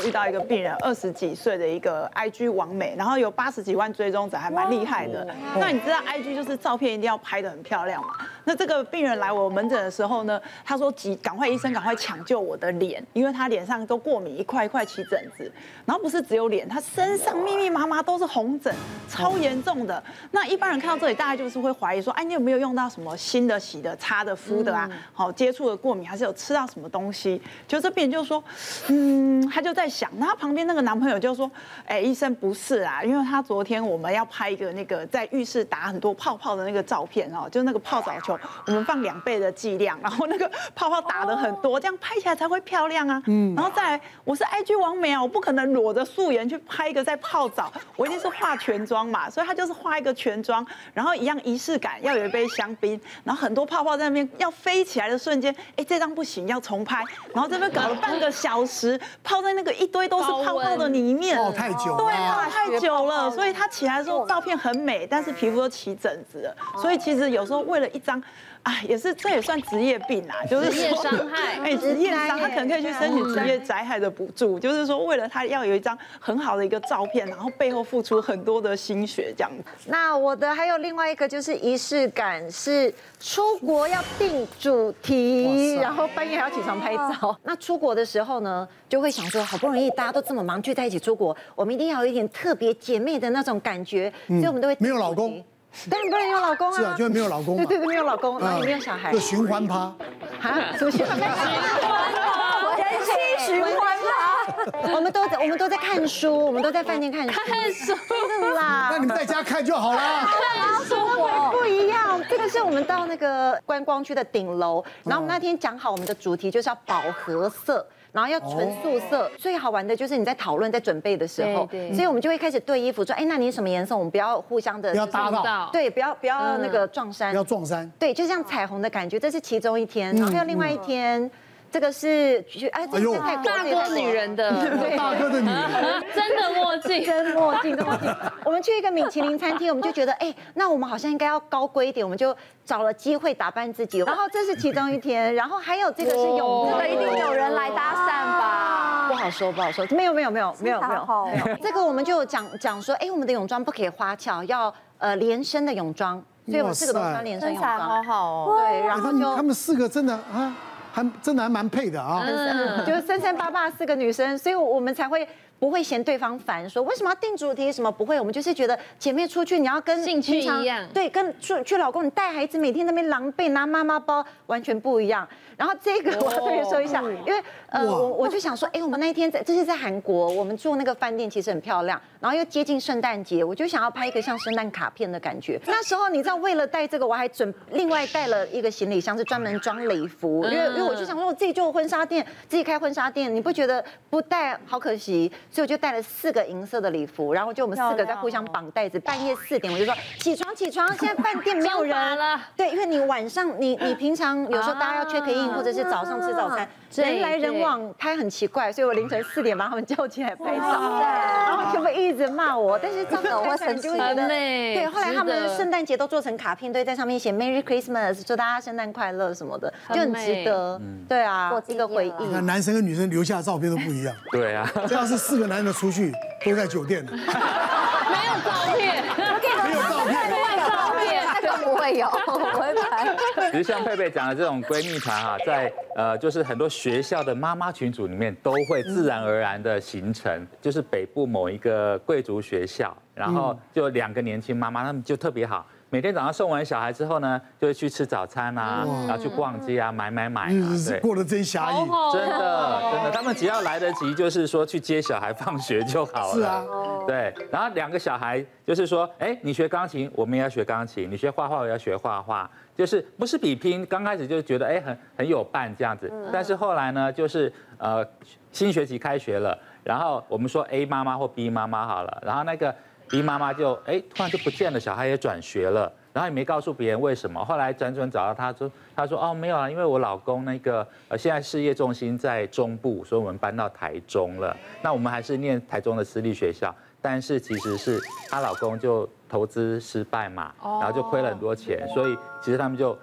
有遇到一个病人，二十几岁的一个 IG 网美，然后有八十几万追踪者，还蛮厉害的。那你知道 IG 就是照片一定要拍得很漂亮嘛？那这个病人来我门诊的时候呢，他说急，赶快医生赶快抢救我的脸，因为他脸上都过敏，一块一块起疹子，然后不是只有脸，他身上密密麻麻都是红疹，超严重的。那一般人看到这里，大概就是会怀疑说，哎，你有没有用到什么新的、洗的、擦的、敷的啊？好，接触的过敏，还是有吃到什么东西？就这病人就说，嗯，他就在想，那他旁边那个男朋友就说，哎，医生不是啊，因为他昨天我们要拍一个那个在浴室打很多泡泡的那个照片哦，就那个泡澡球，我们放两倍的剂量，然后那个泡泡打的很多，这样拍起来才会漂亮啊。嗯，然后再来，我是 IG 王美啊，我不可能裸着素颜去拍一个在泡澡，我一定是化全妆嘛，所以他就是化一个全妆，然后一样仪式感，要有一杯香槟，然后很多泡泡在那边要飞起来的瞬间，哎，这张不行，要重拍，然后这边搞了半个小时，泡在那个一堆都是泡泡的里面，哦，太久了，对啊，太久了，所以他起来的时候照片很美，但是皮肤都起疹子了，所以其实有时候为了一张。啊，也是，这也算职业病啦，就是职业伤害。哎，职业伤，他可能可以去申请职业灾害的补助，就是说为了他要有一张很好的一个照片，然后背后付出很多的心血这样子。那我的还有另外一个就是仪式感，是出国要定主题，然后半夜还要起床拍照。那出国的时候呢，就会想说，好不容易大家都这么忙聚在一起出国，我们一定要有一点特别姐妹的那种感觉，所以我们都会没有老公。当然不能有老公啊！是啊，就是没有老公。对对对，没有老公，然后也没有小孩。就循环趴。啊？什么循环趴？人妻寻欢趴。我们都在，我们都在看书，我们都在饭店看书。看书。啦。那你们在家看就好了。看书不一样。这个是我们到那个观光区的顶楼，然后我们那天讲好我们的主题就是要饱和色。然后要纯素色，最好玩的就是你在讨论、在准备的时候，所以我们就会开始对衣服说，哎，那你什么颜色？我们不要互相的，不要搭到，对，不要不要那个撞衫，不要撞衫，对，就像彩虹的感觉，这是其中一天，然后还有另外一天。这个是去哎，这是大哥女人的，大哥的女人，镜，真墨镜，真墨镜。我们去一个米其林餐厅，我们就觉得，哎，那我们好像应该要高贵一点，我们就找了机会打扮自己。然后这是其中一天，然后还有这个是泳，这个一定有人来搭讪吧？不好说，不好说，没有，没有，没有，没有，没有。这个我们就讲讲说，哎，我们的泳装不可以花俏，要呃连身的泳装，所以我们四个都穿连身泳装，好好哦。对，然后就他们四个真的啊。还真的还蛮配的啊，嗯，就是三三八八四个女生，所以我们才会不会嫌对方烦，说为什么要定主题什么不会，我们就是觉得姐妹出去你要跟兴趣一样，对，跟去去老公你带孩子每天那边狼狈拿妈妈包完全不一样。然后这个我要特别说一下，因为呃我我就想说，哎，我们那一天在这是在韩国，我们住那个饭店其实很漂亮，然后又接近圣诞节，我就想要拍一个像圣诞卡片的感觉。那时候你知道，为了带这个，我还准另外带了一个行李箱，是专门装礼服，因为因为我就想说，我自己做婚纱店，自己开婚纱店，你不觉得不带好可惜？所以我就带了四个银色的礼服，然后就我们四个在互相绑带子，半夜四点我就说起床起床，现在饭店没有人。了。对，因为你晚上你你平常有时候大家要 check in。或者是早上吃早餐，人来人往，拍很奇怪，所以我凌晨四点把他们叫起来拍照，然后就会一直骂我，但是这样我很就会觉得，对，后来他们圣诞节都做成卡片，对，在上面写 Merry Christmas，祝大家圣诞快乐什么的，就很值得，对啊，一个回忆。那男生跟女生留下的照片都不一样，对啊，这样是四个男人的出去都在酒店的，没有照片，没有照片。有，我会拍。其实像佩佩讲的这种闺蜜团啊，在呃，就是很多学校的妈妈群组里面都会自然而然的形成。就是北部某一个贵族学校，然后就两个年轻妈妈，她们就特别好。每天早上送完小孩之后呢，就会去吃早餐啊，然后去逛街啊，买买买啊，对，过得真惬意，真的真的，他们只要来得及，就是说去接小孩放学就好了。是啊，对，然后两个小孩就是说，哎，你学钢琴，我们也要学钢琴；你学画画，我要学画画，就是不是比拼。刚开始就觉得哎很很有伴这样子，但是后来呢，就是呃新学期开学了，然后我们说 A 妈妈或 B 妈妈好了，然后那个。B 妈妈就哎，突然就不见了，小孩也转学了，然后也没告诉别人为什么。后来辗转找到他说，他说哦没有啊，因为我老公那个呃现在事业重心在中部，所以我们搬到台中了。那我们还是念台中的私立学校，但是其实是她老公就投资失败嘛，然后就亏了很多钱，所以其实他们就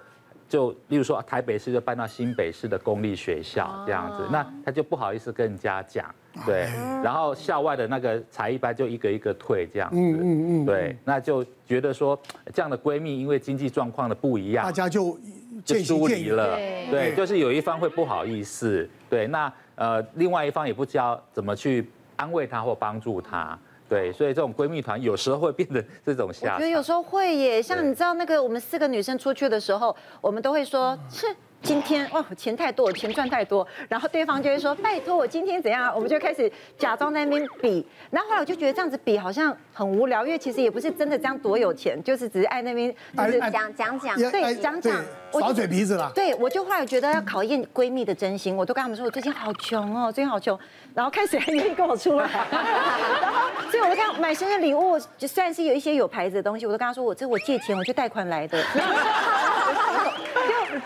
就例如说台北市就搬到新北市的公立学校这样子，那他就不好意思跟人家讲。对，然后校外的那个才艺班就一个一个退这样子，嗯嗯嗯对，那就觉得说这样的闺蜜因为经济状况的不一样，大家就就疏离了，对。对，就是有一方会不好意思，对，那呃另外一方也不知道怎么去安慰她或帮助她，对，所以这种闺蜜团有时候会变得这种下场。我觉得有时候会耶，像你知道那个我们四个女生出去的时候，我们都会说，是。今天哇，钱太多，钱赚太多，然后对方就会说拜托我今天怎样，我们就开始假装在那边比，然后后来我就觉得这样子比好像很无聊，因为其实也不是真的这样多有钱，就是只是爱那边就是讲讲讲，对，讲讲，耍嘴皮子啦。对，我就后来觉得要考验闺蜜的真心，我都跟他们说我最近好穷哦，最近好穷，然后看谁还愿意跟我出来，然后所以我就看买生日礼物，就虽然是有一些有牌子的东西，我都跟他说我这我借钱，我去贷款来的。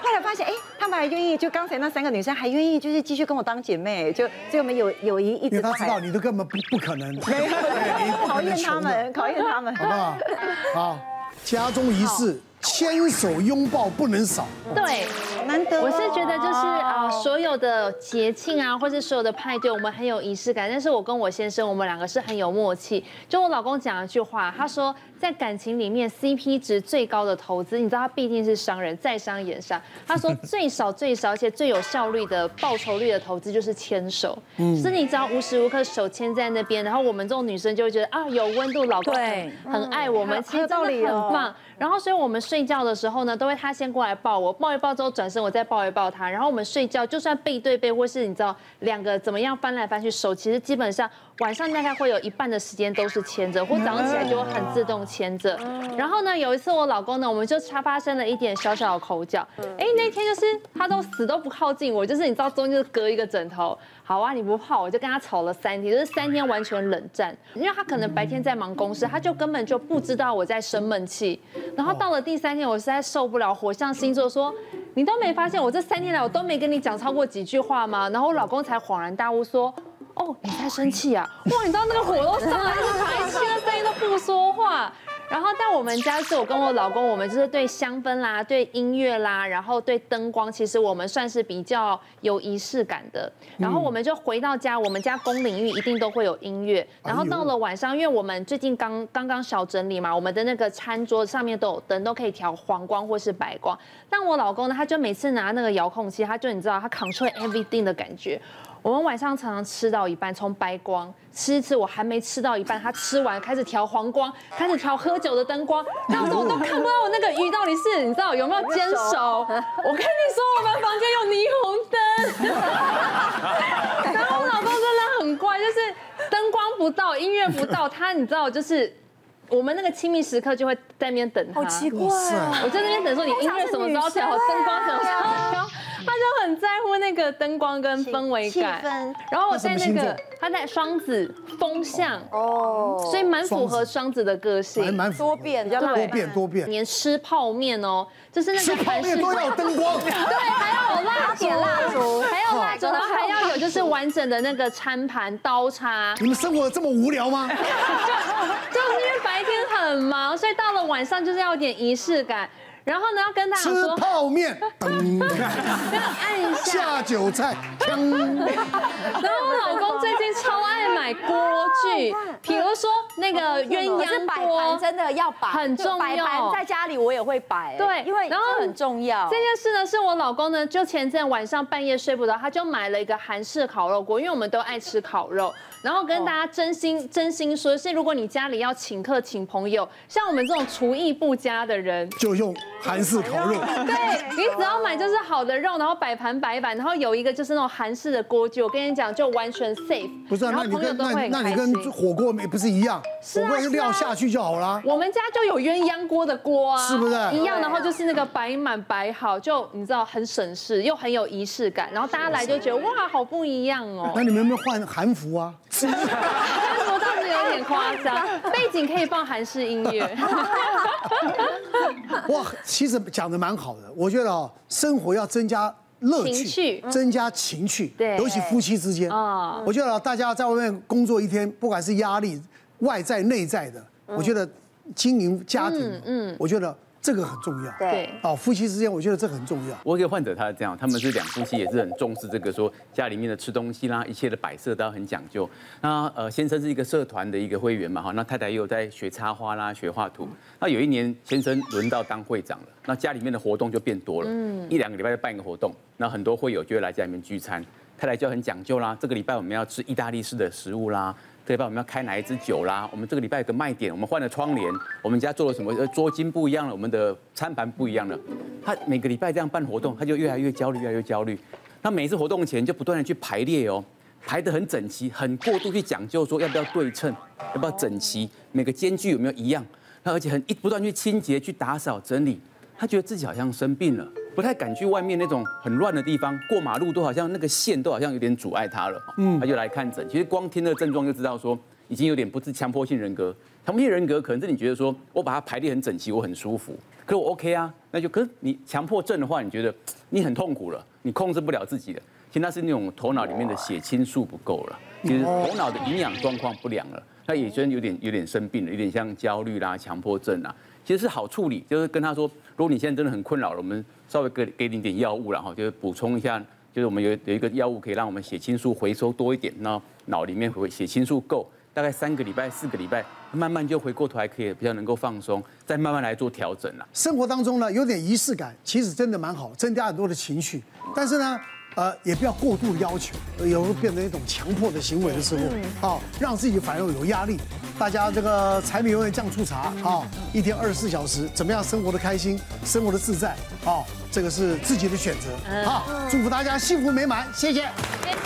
后来发现，哎，他们还愿意，就刚才那三个女生还愿意，就是继续跟我当姐妹，就所以我们友友谊一直。因为他知道你都根本不不可能。没有，考验他们，考验他们，好不好？好，家中仪式，牵手拥抱不能少。对，难得。我是觉得就是啊，所有的节庆啊，或是所有的派对，我们很有仪式感。但是我跟我先生，我们两个是很有默契。就我老公讲一句话，他说。在感情里面，CP 值最高的投资，你知道他毕竟是商人，在商言商。他说 最少最少，而且最有效率的报酬率的投资就是牵手。嗯，就是你只要无时无刻手牵在那边，然后我们这种女生就会觉得啊有温度，老公很很爱我们，其实真的很棒。然后所以我们睡觉的时候呢，都会他先过来抱我，抱一抱之后转身，我再抱一抱他。然后我们睡觉就算背对背，或是你知道两个怎么样翻来翻去，手其实基本上。晚上大概会有一半的时间都是牵着，或早上起来就会很自动牵着。然后呢，有一次我老公呢，我们就差发生了一点小小的口角。哎，那天就是他都死都不靠近我，就是你知道中间就隔一个枕头。好啊，你不怕，我就跟他吵了三天，就是三天完全冷战。因为他可能白天在忙公事，他就根本就不知道我在生闷气。然后到了第三天，我实在受不了，火象星座说，你都没发现我这三天来我都没跟你讲超过几句话吗？然后我老公才恍然大悟说。哦，你在生气啊？哇，你知道那个火都上来，就是排气的声音都不说话。然后但我们家是我跟我老公，我们就是对香氛啦，对音乐啦，然后对灯光，其实我们算是比较有仪式感的。然后我们就回到家，我们家公领域一定都会有音乐。然后到了晚上，因为我们最近刚刚刚小整理嘛，我们的那个餐桌上面都有灯，都可以调黄光或是白光。但我老公呢，他就每次拿那个遥控器，他就你知道，他 control everything 的感觉。我们晚上常常吃到一半，从白光吃一次，我还没吃到一半，他吃完开始调黄光，开始调喝酒的灯光，当时我都看不到我那个鱼到底是，你知道有没有煎熟？我跟你说，我们房间有霓虹灯，然后我老公真的很乖，就是灯光不到，音乐不到，他你知道就是我们那个亲密时刻就会在那边等他。好奇怪啊！我在那边等说你音乐什么时候调，灯光什么时候调。很在乎那个灯光跟氛围感，然后我在那个他在双子风象哦，所以蛮符合双子的个性，还蛮多变，比较多变多变。连吃泡面哦，就是那个吃泡面都要灯光，对，还要有蜡烛，蜡烛，还有蜡烛，然后还要有就是完整的那个餐盘刀叉。你们生活这么无聊吗？就就是因为白天很忙，所以到了晚上就是要有点仪式感。然后呢，要跟大家说吃泡面，要按一下下酒菜，然后我老公最近超爱买锅具，比如说那个鸳鸯锅，摆盘真的要摆，很重要。摆盘在家里我也会摆，对，因为然后很重要。这件事呢，是我老公呢，就前阵晚上半夜睡不着，他就买了一个韩式烤肉锅，因为我们都爱吃烤肉。然后跟大家真心真心说，是如果你家里要请客请朋友，像我们这种厨艺不佳的人，就用韩式烤肉。对，你只要买就是好的肉，然后摆盘摆板，然后有一个就是那种韩式的锅具，我跟你讲就完全 safe。不是，那你跟那那你跟火锅没不是一样？火锅料下去就好了。我们家就有鸳鸯锅的锅啊，是不是一样？然后就是那个摆满摆好，就你知道很省事又很有仪式感，然后大家来就觉得哇，好不一样哦。那你们有没有换韩服啊？韩服倒是 有点夸张，背景可以放韩式音乐。哇，其实讲的蛮好的，我觉得哦，生活要增加乐趣，增加情趣，对，尤其夫妻之间。啊，我觉得大家在外面工作一天，不管是压力外在内在的，我觉得经营家庭，嗯，我觉得这个很重要。对，哦，夫妻之间，我觉得这个很重要。我给患者他是这样，他们是两夫妻，也是很重视这个说家里面的吃东西啦，一切的摆设都要很讲究。那呃，先生是一个社团的一个会员嘛，哈，那太太也有在学插花啦，学画图。那有一年先生轮到当会长了，那家里面的活动就变多了，嗯，一两个礼拜就办一个活动，那很多会友就会来家里面聚餐。太太就很讲究啦，这个礼拜我们要吃意大利式的食物啦。这礼拜我们要开哪一支酒啦？我们这个礼拜有个卖点，我们换了窗帘，我们家做了什么？呃，桌巾不一样了，我们的餐盘不一样了。他每个礼拜这样办活动，他就越来越焦虑，越来越焦虑。他每次活动前就不断的去排列哦，排得很整齐，很过度去讲究说要不要对称，要不要整齐，每个间距有没有一样？他而且很一不断去清洁、去打扫、整理，他觉得自己好像生病了。不太敢去外面那种很乱的地方，过马路都好像那个线都好像有点阻碍他了。嗯，他就来看诊。其实光听那个症状就知道说，已经有点不是强迫性人格。强迫性人格可能是你觉得说我把它排列很整齐，我很舒服，可是我 OK 啊，那就可是你强迫症的话，你觉得你很痛苦了，你控制不了自己了。其实那是那种头脑里面的血清素不够了，其实头脑的营养状况不良了，他也真有点有点生病了，有点像焦虑啦、强迫症啊。其实是好处理，就是跟他说，如果你现在真的很困扰了，我们稍微给给你点药物，然后就是补充一下，就是我们有有一个药物可以让我们血清素回收多一点，那脑里面回血清素够，大概三个礼拜、四个礼拜，慢慢就回过头来可以比较能够放松，再慢慢来做调整了。生活当中呢，有点仪式感，其实真的蛮好，增加很多的情绪，但是呢。呃，也不要过度要求，有时候变成一种强迫的行为的时候，啊，让自己反而有压力。大家这个柴米油盐酱醋茶啊，一天二十四小时，怎么样生活的开心，生活的自在啊？这个是自己的选择啊！祝福大家幸福美满，谢谢。谢谢。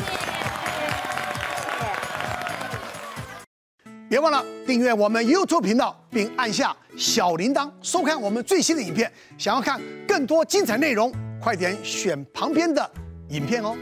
别忘了订阅我们 YouTube 频道，并按下小铃铛，收看我们最新的影片。想要看更多精彩内容，快点选旁边的。影片哦。